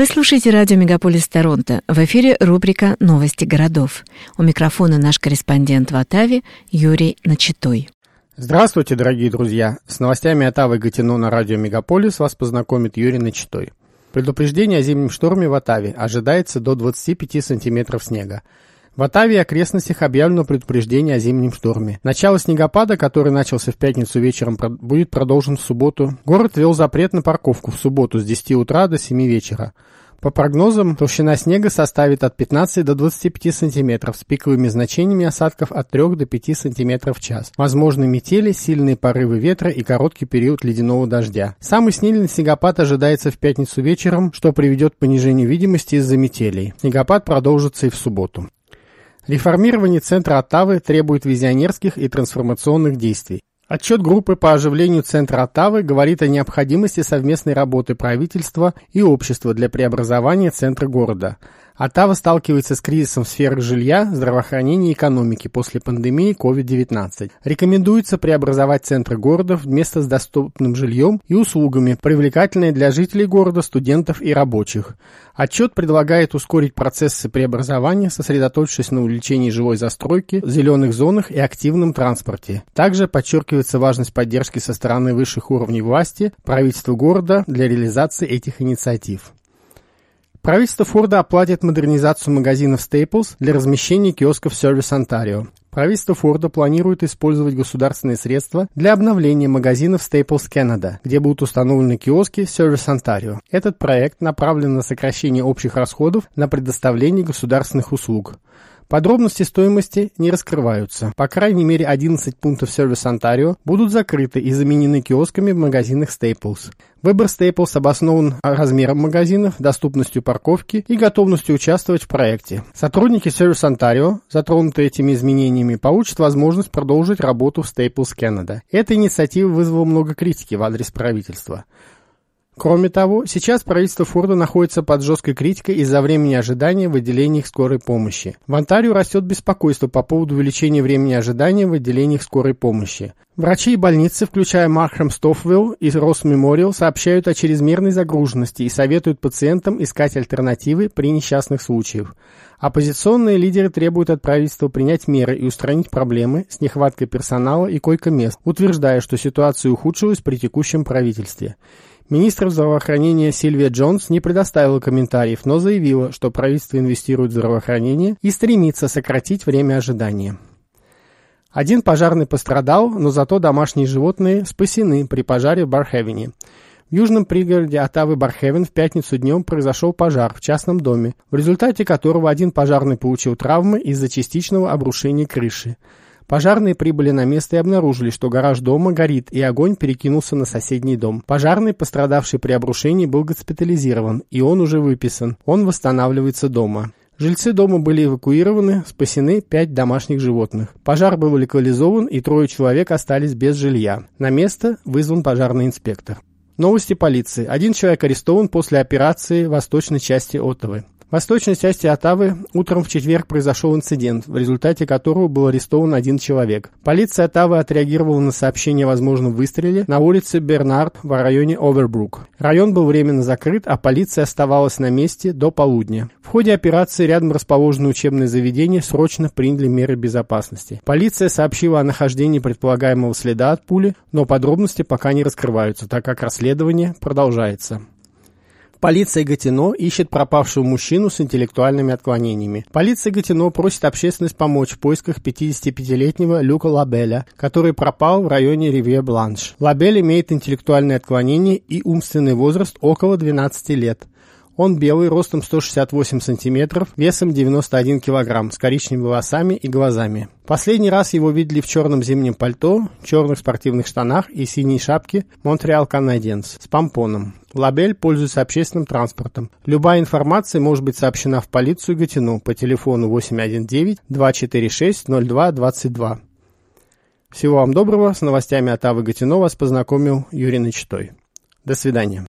Вы слушаете радио «Мегаполис Торонто». В эфире рубрика «Новости городов». У микрофона наш корреспондент в Оттаве Юрий Начитой. Здравствуйте, дорогие друзья! С новостями Оттавы и Гатино на радио «Мегаполис» вас познакомит Юрий Начитой. Предупреждение о зимнем шторме в Оттаве ожидается до 25 сантиметров снега. В Оттаве и окрестностях объявлено предупреждение о зимнем шторме. Начало снегопада, который начался в пятницу вечером, будет продолжен в субботу. Город ввел запрет на парковку в субботу с 10 утра до 7 вечера. По прогнозам, толщина снега составит от 15 до 25 сантиметров с пиковыми значениями осадков от 3 до 5 сантиметров в час. Возможны метели, сильные порывы ветра и короткий период ледяного дождя. Самый сильный снегопад ожидается в пятницу вечером, что приведет к понижению видимости из-за метелей. Снегопад продолжится и в субботу. Реформирование центра Оттавы требует визионерских и трансформационных действий. Отчет группы по оживлению центра Оттавы говорит о необходимости совместной работы правительства и общества для преобразования центра города – Оттава сталкивается с кризисом в сферах жилья, здравоохранения и экономики после пандемии COVID-19. Рекомендуется преобразовать центры города в место с доступным жильем и услугами, привлекательные для жителей города, студентов и рабочих. Отчет предлагает ускорить процессы преобразования, сосредоточившись на увеличении жилой застройки, зеленых зонах и активном транспорте. Также подчеркивается важность поддержки со стороны высших уровней власти, правительства города для реализации этих инициатив. Правительство Форда оплатит модернизацию магазинов Staples для размещения киосков Service Ontario. Правительство Форда планирует использовать государственные средства для обновления магазинов Staples Canada, где будут установлены киоски Service Ontario. Этот проект направлен на сокращение общих расходов на предоставление государственных услуг. Подробности стоимости не раскрываются. По крайней мере 11 пунктов сервис Ontario будут закрыты и заменены киосками в магазинах Staples. Выбор Staples обоснован размером магазинов, доступностью парковки и готовностью участвовать в проекте. Сотрудники Service Ontario, затронутые этими изменениями, получат возможность продолжить работу в Staples Canada. Эта инициатива вызвала много критики в адрес правительства. Кроме того, сейчас правительство Форда находится под жесткой критикой из-за времени ожидания в отделениях скорой помощи. В Онтарио растет беспокойство по поводу увеличения времени ожидания в отделениях скорой помощи. Врачи и больницы, включая Мархам Стофвилл и Рос Мемориал, сообщают о чрезмерной загруженности и советуют пациентам искать альтернативы при несчастных случаях. Оппозиционные лидеры требуют от правительства принять меры и устранить проблемы с нехваткой персонала и койко-мест, утверждая, что ситуация ухудшилась при текущем правительстве. Министр здравоохранения Сильвия Джонс не предоставила комментариев, но заявила, что правительство инвестирует в здравоохранение и стремится сократить время ожидания. Один пожарный пострадал, но зато домашние животные спасены при пожаре в Бархевене. В южном пригороде Оттавы Бархевен в пятницу днем произошел пожар в частном доме, в результате которого один пожарный получил травмы из-за частичного обрушения крыши. Пожарные прибыли на место и обнаружили, что гараж дома горит, и огонь перекинулся на соседний дом. Пожарный, пострадавший при обрушении, был госпитализирован, и он уже выписан. Он восстанавливается дома. Жильцы дома были эвакуированы, спасены пять домашних животных. Пожар был локализован, и трое человек остались без жилья. На место вызван пожарный инспектор. Новости полиции. Один человек арестован после операции в восточной части Оттавы. В восточной части Оттавы утром в четверг произошел инцидент, в результате которого был арестован один человек. Полиция Оттавы отреагировала на сообщение о возможном выстреле на улице Бернард в районе Овербрук. Район был временно закрыт, а полиция оставалась на месте до полудня. В ходе операции рядом расположенное учебное заведение срочно приняли меры безопасности. Полиция сообщила о нахождении предполагаемого следа от пули, но подробности пока не раскрываются, так как расследование продолжается. Полиция Гатино ищет пропавшего мужчину с интеллектуальными отклонениями. Полиция Гатино просит общественность помочь в поисках 55-летнего Люка Лабеля, который пропал в районе Ривье-Бланш. Лабель имеет интеллектуальные отклонения и умственный возраст около 12 лет. Он белый, ростом 168 сантиметров, весом 91 килограмм, с коричневыми волосами и глазами. Последний раз его видели в черном зимнем пальто, черных спортивных штанах и синей шапке Montreal Canadiens с помпоном. Лабель пользуется общественным транспортом. Любая информация может быть сообщена в полицию Гатину по телефону 819-246-0222. Всего вам доброго. С новостями от Авы Гатино вас познакомил Юрий Начитой. До свидания.